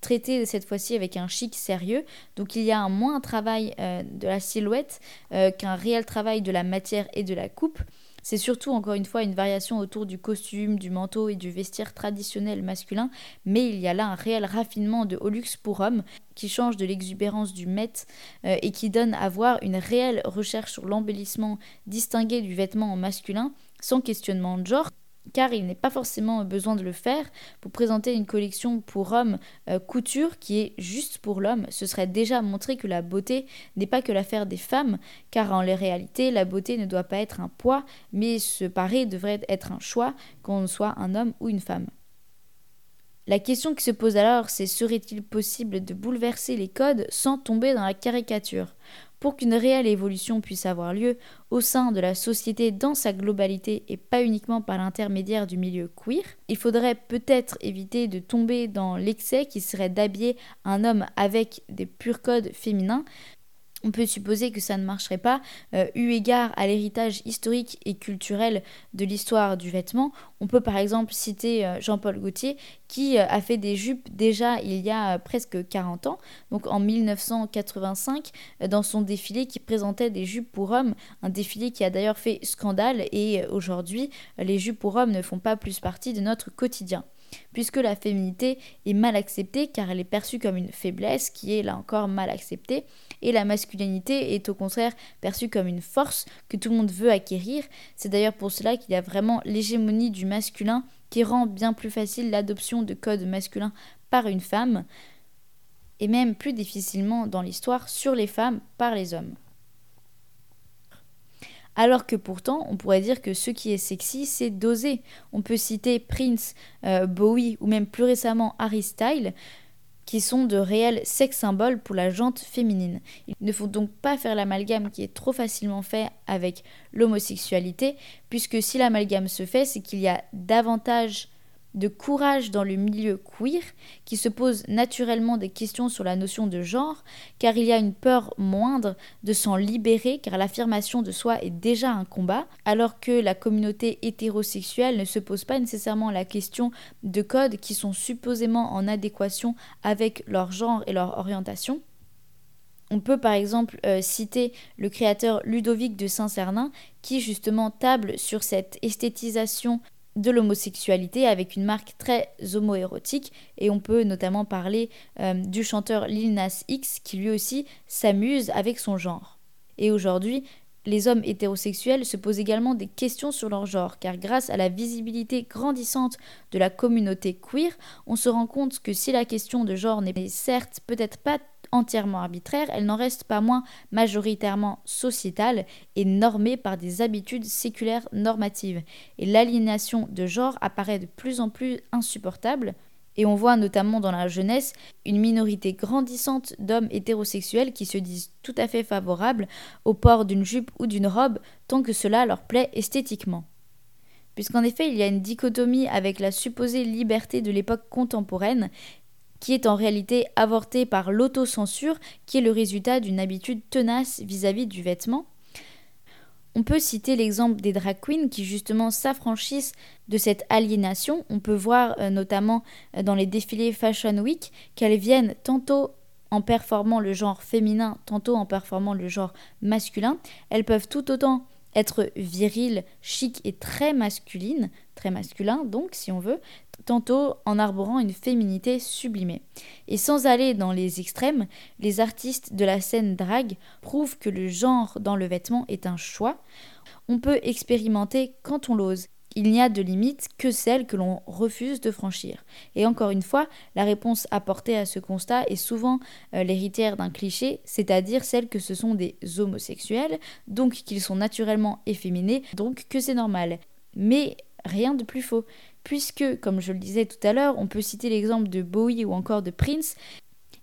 [SPEAKER 1] traité cette fois-ci avec un chic sérieux. Donc il y a un moins travail euh, de la silhouette euh, qu'un réel travail de la matière et de la coupe. C'est surtout encore une fois une variation autour du costume, du manteau et du vestiaire traditionnel masculin, mais il y a là un réel raffinement de haut luxe pour hommes qui change de l'exubérance du Met euh, et qui donne à voir une réelle recherche sur l'embellissement distingué du vêtement masculin sans questionnement de genre car il n'est pas forcément besoin de le faire. Pour présenter une collection pour hommes euh, couture qui est juste pour l'homme, ce serait déjà montrer que la beauté n'est pas que l'affaire des femmes, car en réalité, la beauté ne doit pas être un poids, mais se parer devrait être un choix, qu'on soit un homme ou une femme. La question qui se pose alors, c'est serait-il possible de bouleverser les codes sans tomber dans la caricature? Pour qu'une réelle évolution puisse avoir lieu au sein de la société dans sa globalité et pas uniquement par l'intermédiaire du milieu queer, il faudrait peut-être éviter de tomber dans l'excès qui serait d'habiller un homme avec des purs codes féminins, on peut supposer que ça ne marcherait pas, euh, eu égard à l'héritage historique et culturel de l'histoire du vêtement. On peut par exemple citer euh, Jean-Paul Gaultier qui euh, a fait des jupes déjà il y a presque 40 ans, donc en 1985, dans son défilé qui présentait des jupes pour hommes, un défilé qui a d'ailleurs fait scandale et aujourd'hui les jupes pour hommes ne font pas plus partie de notre quotidien puisque la féminité est mal acceptée car elle est perçue comme une faiblesse qui est là encore mal acceptée, et la masculinité est au contraire perçue comme une force que tout le monde veut acquérir. C'est d'ailleurs pour cela qu'il y a vraiment l'hégémonie du masculin qui rend bien plus facile l'adoption de codes masculins par une femme, et même plus difficilement dans l'histoire sur les femmes par les hommes. Alors que pourtant, on pourrait dire que ce qui est sexy, c'est d'oser. On peut citer Prince, euh, Bowie ou même plus récemment Harry Styles, qui sont de réels sex symboles pour la jante féminine. Il ne faut donc pas faire l'amalgame qui est trop facilement fait avec l'homosexualité, puisque si l'amalgame se fait, c'est qu'il y a davantage de courage dans le milieu queer, qui se pose naturellement des questions sur la notion de genre, car il y a une peur moindre de s'en libérer, car l'affirmation de soi est déjà un combat, alors que la communauté hétérosexuelle ne se pose pas nécessairement la question de codes qui sont supposément en adéquation avec leur genre et leur orientation. On peut par exemple euh, citer le créateur Ludovic de Saint-Cernin qui justement table sur cette esthétisation de l'homosexualité avec une marque très homoérotique et on peut notamment parler euh, du chanteur Lil Nas X qui lui aussi s'amuse avec son genre. Et aujourd'hui, les hommes hétérosexuels se posent également des questions sur leur genre, car grâce à la visibilité grandissante de la communauté queer, on se rend compte que si la question de genre n'est certes peut-être pas entièrement arbitraire, elle n'en reste pas moins majoritairement sociétale et normée par des habitudes séculaires normatives. Et l'aliénation de genre apparaît de plus en plus insupportable. Et on voit notamment dans la jeunesse une minorité grandissante d'hommes hétérosexuels qui se disent tout à fait favorables au port d'une jupe ou d'une robe tant que cela leur plaît esthétiquement. Puisqu'en effet il y a une dichotomie avec la supposée liberté de l'époque contemporaine qui est en réalité avorté par l'autocensure, qui est le résultat d'une habitude tenace vis-à-vis du vêtement. On peut citer l'exemple des drag queens qui justement s'affranchissent de cette aliénation. On peut voir euh, notamment euh, dans les défilés Fashion Week qu'elles viennent tantôt en performant le genre féminin, tantôt en performant le genre masculin. Elles peuvent tout autant être viriles, chic et très masculines, très masculin donc si on veut, tantôt en arborant une féminité sublimée. Et sans aller dans les extrêmes, les artistes de la scène drague prouvent que le genre dans le vêtement est un choix. On peut expérimenter quand on l'ose. Il n'y a de limite que celle que l'on refuse de franchir. Et encore une fois, la réponse apportée à ce constat est souvent euh, l'héritière d'un cliché, c'est-à-dire celle que ce sont des homosexuels, donc qu'ils sont naturellement efféminés, donc que c'est normal. Mais rien de plus faux puisque, comme je le disais tout à l'heure, on peut citer l'exemple de Bowie ou encore de Prince.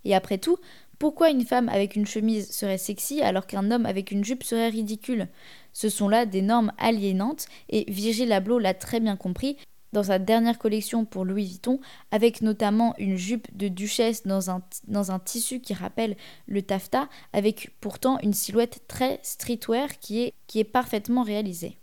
[SPEAKER 1] Et après tout, pourquoi une femme avec une chemise serait sexy alors qu'un homme avec une jupe serait ridicule? Ce sont là des normes aliénantes, et Virgil Abloh l'a très bien compris dans sa dernière collection pour Louis Vuitton, avec notamment une jupe de duchesse dans un, tissu qui rappelle le taffetas, avec pourtant une silhouette très streetwear qui est parfaitement réalisée.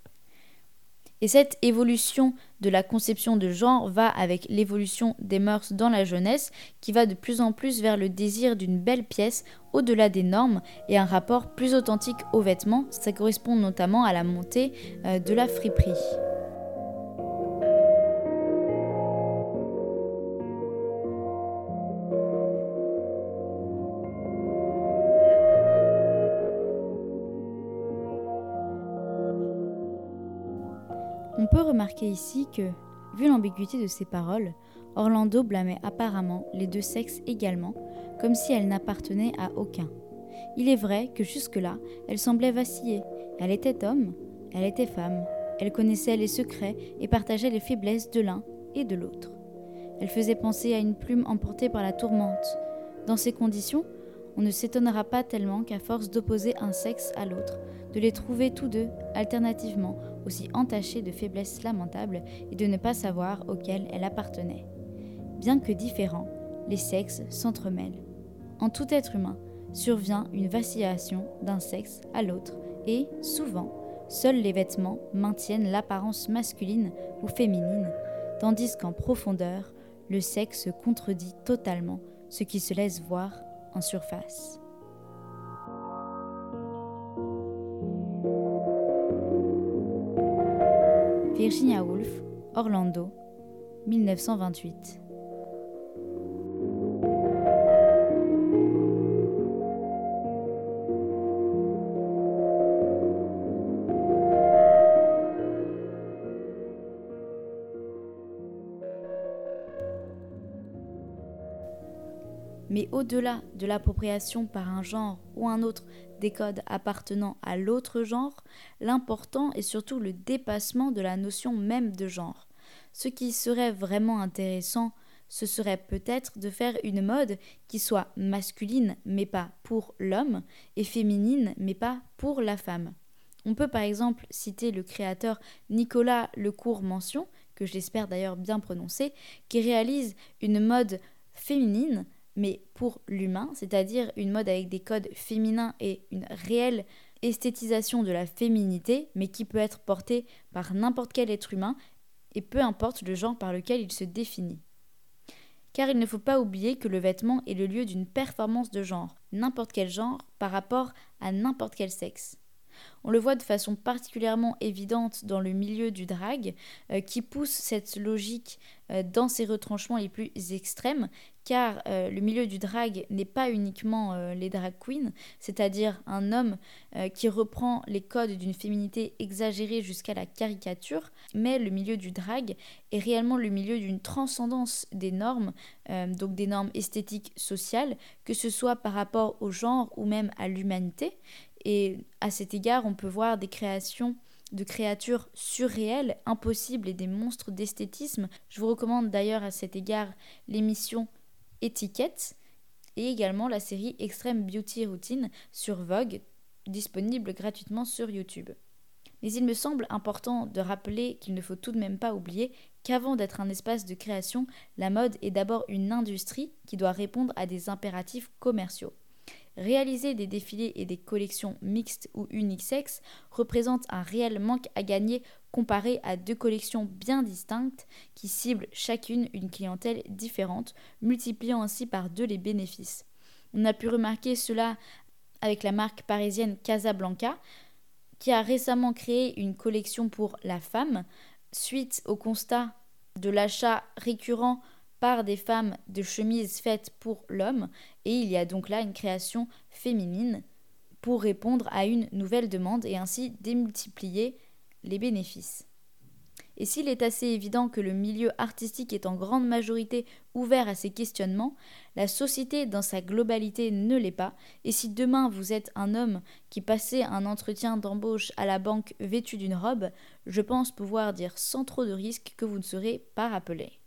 [SPEAKER 1] Et cette évolution de la conception de genre va avec l'évolution des mœurs dans la jeunesse, qui va de plus en plus vers le désir d'une belle pièce au-delà des normes et un rapport plus authentique aux vêtements. Ça correspond notamment à la montée euh, de la friperie. Ici que, vu l'ambiguïté de ses paroles, Orlando blâmait apparemment les deux sexes également, comme si elles n'appartenaient à aucun. Il est vrai que jusque-là, elle semblait vaciller. Elle était homme, elle était femme, elle connaissait les secrets et partageait les faiblesses de l'un et de l'autre. Elle faisait penser à une plume emportée par la tourmente. Dans ces conditions, on ne s'étonnera pas tellement qu'à force d'opposer un sexe à l'autre, de les trouver tous deux, alternativement, aussi entachés de faiblesses lamentables et de ne pas savoir auxquelles elle appartenait. Bien que différents, les sexes s'entremêlent. En tout être humain, survient une vacillation d'un sexe à l'autre et, souvent, seuls les vêtements maintiennent l'apparence masculine ou féminine, tandis qu'en profondeur, le sexe contredit totalement ce qui se laisse voir en surface. Virginia Woolf, Orlando, 1928. Au-delà de l'appropriation par un genre ou un autre des codes appartenant à l'autre genre, l'important est surtout le dépassement de la notion même de genre. Ce qui serait vraiment intéressant, ce serait peut-être de faire une mode qui soit masculine mais pas pour l'homme et féminine mais pas pour la femme. On peut par exemple citer le créateur Nicolas Lecourt-Mention, que j'espère d'ailleurs bien prononcer, qui réalise une mode féminine mais pour l'humain, c'est-à-dire une mode avec des codes féminins et une réelle esthétisation de la féminité, mais qui peut être portée par n'importe quel être humain, et peu importe le genre par lequel il se définit. Car il ne faut pas oublier que le vêtement est le lieu d'une performance de genre, n'importe quel genre, par rapport à n'importe quel sexe. On le voit de façon particulièrement évidente dans le milieu du drag, euh, qui pousse cette logique euh, dans ses retranchements les plus extrêmes, car euh, le milieu du drag n'est pas uniquement les drag queens, c'est-à-dire un homme qui reprend les codes d'une féminité exagérée jusqu'à la caricature, mais le milieu du drag est réellement le milieu d'une transcendance des normes, donc des normes esthétiques sociales, que ce soit par rapport au genre ou même à l'humanité, et à cet égard, on peut voir des créations de créatures surréelles, impossibles et des monstres d'esthétisme. Je vous recommande d'ailleurs à cet égard l'émission Étiquette et également la série Extreme Beauty Routine sur Vogue, disponible gratuitement sur YouTube. Mais il me semble important de rappeler qu'il ne faut tout de même pas oublier qu'avant d'être un espace de création, la mode est d'abord une industrie qui doit répondre à des impératifs commerciaux. Réaliser des défilés et des collections mixtes ou unisexes représente un réel manque à gagner comparé à deux collections bien distinctes qui ciblent chacune une clientèle différente, multipliant ainsi par deux les bénéfices. On a pu remarquer cela avec la marque parisienne Casablanca, qui a récemment créé une collection pour la femme, suite au constat de l'achat récurrent par des femmes de chemises faites pour l'homme, et il y a donc là une création féminine pour répondre à une nouvelle demande et ainsi démultiplier les bénéfices. Et s'il est assez évident que le milieu artistique est en grande majorité ouvert à ces questionnements, la société dans sa globalité ne l'est pas, et si demain vous êtes un homme qui passait un entretien d'embauche à la banque vêtu d'une robe, je pense pouvoir dire sans trop de risque que vous ne serez pas rappelé.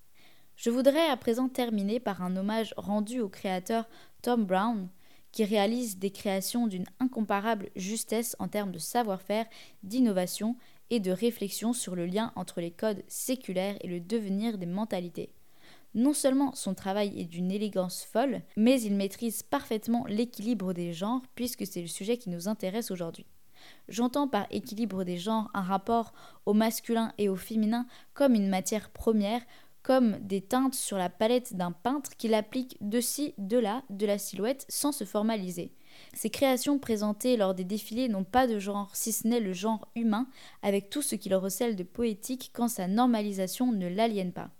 [SPEAKER 1] Je voudrais à présent terminer par un hommage rendu au créateur Tom Brown, qui réalise des créations d'une incomparable justesse en termes de savoir-faire, d'innovation et de réflexion sur le lien entre les codes séculaires et le devenir des mentalités. Non seulement son travail est d'une élégance folle, mais il maîtrise parfaitement l'équilibre des genres, puisque c'est le sujet qui nous intéresse aujourd'hui. J'entends par équilibre des genres un rapport au masculin et au féminin comme une matière première comme des teintes sur la palette d'un peintre qui applique de ci, de là, de la silhouette sans se formaliser. Ces créations présentées lors des défilés n'ont pas de genre, si ce n'est le genre humain, avec tout ce qu'il recèle de poétique quand sa normalisation ne l'aliène pas.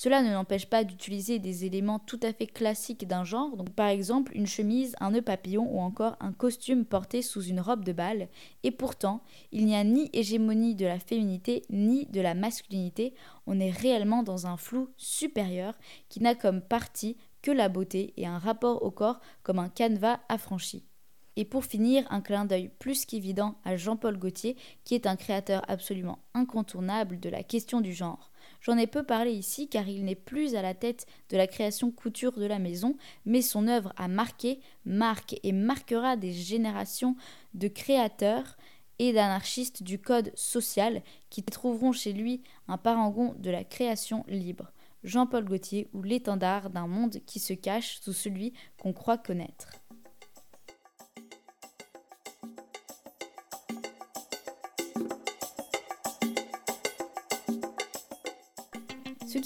[SPEAKER 1] Cela ne l'empêche pas d'utiliser des éléments tout à fait classiques d'un genre, par exemple une chemise, un nœud papillon ou encore un costume porté sous une robe de bal, et pourtant il n'y a ni hégémonie de la féminité ni de la masculinité, on est réellement dans un flou supérieur qui n'a comme partie que la beauté et un rapport au corps comme un canevas affranchi. Et pour finir, un clin d'œil plus qu'évident à Jean-Paul Gaultier, qui est un créateur absolument incontournable de la question du genre. J'en ai peu parlé ici car il n'est plus à la tête de la création couture de la maison, mais son œuvre a marqué, marque et marquera des générations de créateurs et d'anarchistes du code social qui trouveront chez lui un parangon de la création libre. Jean-Paul Gaultier ou l'étendard d'un monde qui se cache sous celui qu'on croit connaître.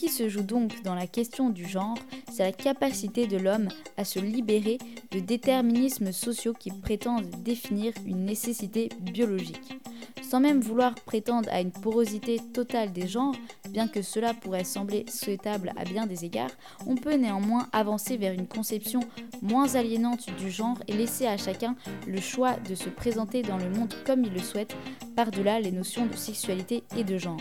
[SPEAKER 1] Qui se joue donc dans la question du genre, c'est la capacité de l'homme à se libérer de déterminismes sociaux qui prétendent définir une nécessité biologique. Sans même vouloir prétendre à une porosité totale des genres, bien que cela pourrait sembler souhaitable à bien des égards, on peut néanmoins avancer vers une conception moins aliénante du genre et laisser à chacun le choix de se présenter dans le monde comme il le souhaite, par-delà les notions de sexualité et de genre.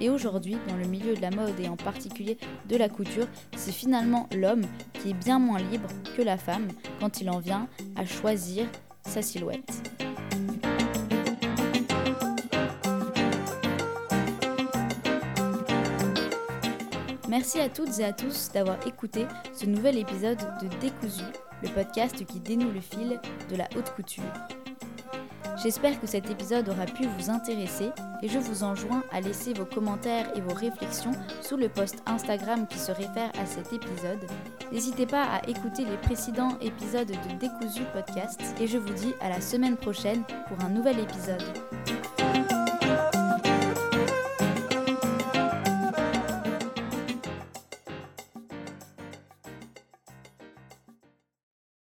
[SPEAKER 1] Et aujourd'hui, dans le milieu de la mode et en particulier de la couture, c'est finalement l'homme qui est bien moins libre que la femme quand il en vient à choisir sa silhouette. Merci à toutes et à tous d'avoir écouté ce nouvel épisode de Décousu, le podcast qui dénoue le fil de la haute couture. J'espère que cet épisode aura pu vous intéresser et je vous enjoins à laisser vos commentaires et vos réflexions sous le post Instagram qui se réfère à cet épisode. N'hésitez pas à écouter les précédents épisodes de Décousu Podcast et je vous dis à la semaine prochaine pour un nouvel épisode.